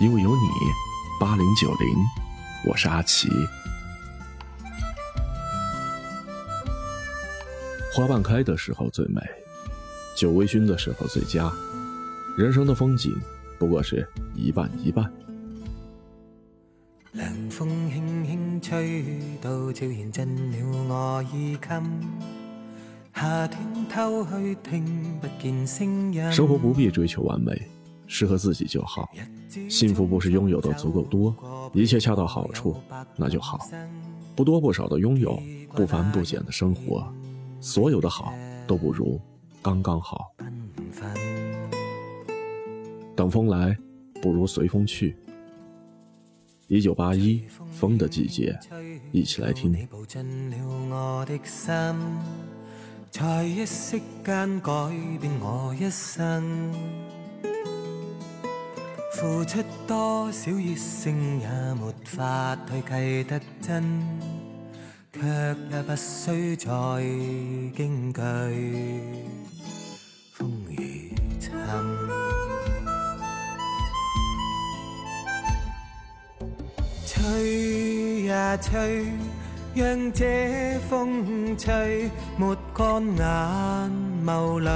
因为有你，八零九零，我是阿奇。花瓣开的时候最美，酒微醺的时候最佳。人生的风景不过是一半一半。凉风轻轻吹到，悄然震了我衣襟。夏天偷去听不见声音。生活不必追求完美，适合自己就好。幸福不是拥有的足够多，一切恰到好处，那就好。不多不少的拥有，不繁不简的生活，所有的好都不如刚刚好。等风来，不如随风去。一九八一，风的季节，一起来听。在一息间改变我一生。付出多少热诚也没法去计得真，却也不需再惊惧风雨侵。吹呀吹，让这风吹，抹干眼眸里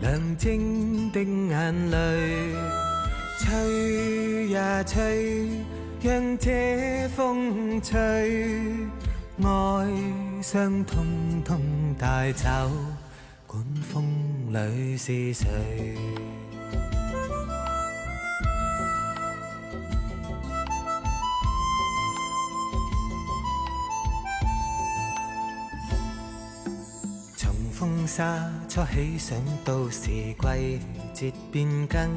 亮晶的眼泪。吹呀吹，让这风吹，哀伤通通带走，管风里是谁？从风沙初起，想到是季节变更。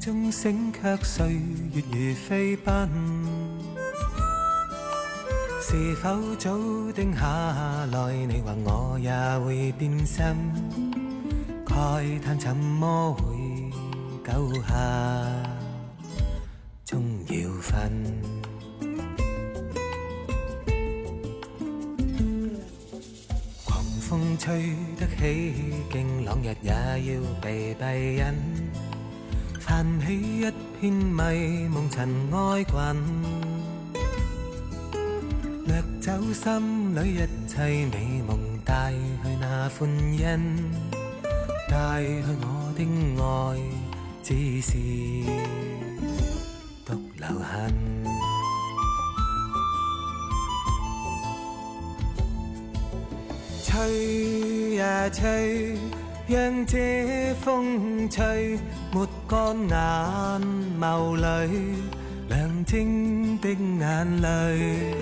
梦中醒，却岁月如飞奔。是否早定下来，你或我也会变心？慨叹怎么会久下终要分？狂风吹得起劲，朗日也要被蔽隐。泛起一片迷蒙尘埃滚，掠走心里一切美梦，带去那欢欣，带去我的爱，只是独留痕。吹呀吹。让这风吹，抹干眼眸里亮晶的眼泪。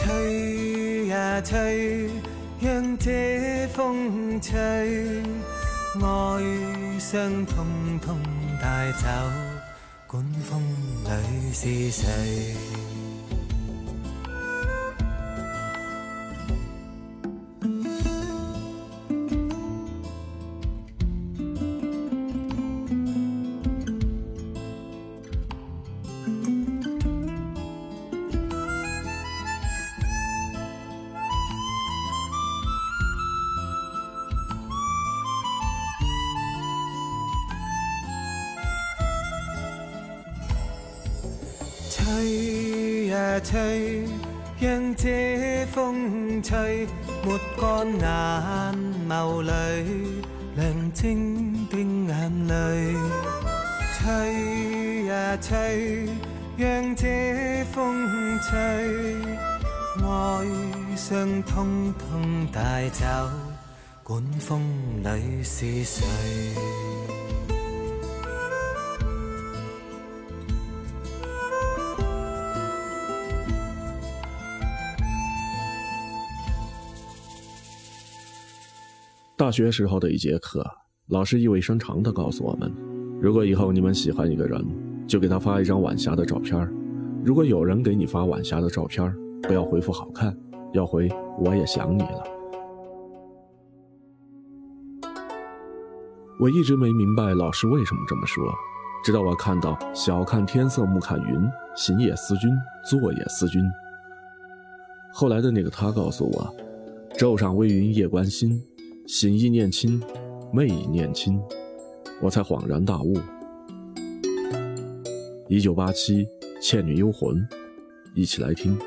吹呀吹，让这风吹，哀伤通通带走，管风里是谁。吹，让这风吹，抹干眼眸里亮晶的眼泪。吹呀吹，让这风吹，哀伤通通带走，管风里是谁。大学时候的一节课，老师意味深长地告诉我们：如果以后你们喜欢一个人，就给他发一张晚霞的照片如果有人给你发晚霞的照片不要回复好看，要回我也想你了。我一直没明白老师为什么这么说，直到我看到“晓看天色暮看云，行也思君，坐也思君”。后来的那个他告诉我：“昼上微云夜观星。”醒亦念亲，寐亦念亲，我才恍然大悟。一九八七，《倩女幽魂》，一起来听。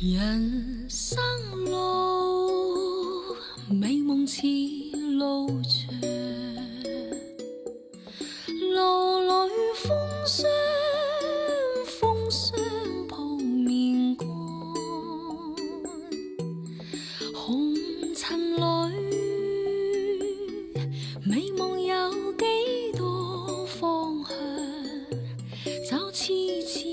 人生路，凄凄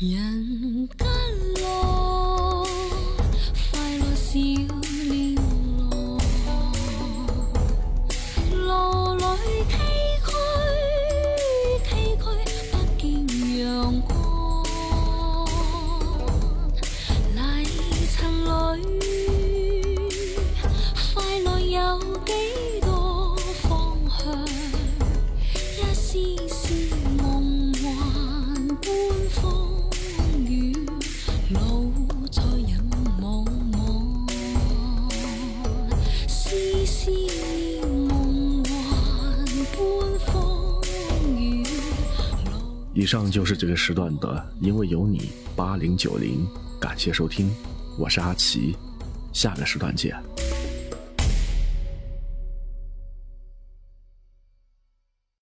人以上就是这个时段的《因为有你》八零九零，感谢收听，我是阿奇，下个时段见。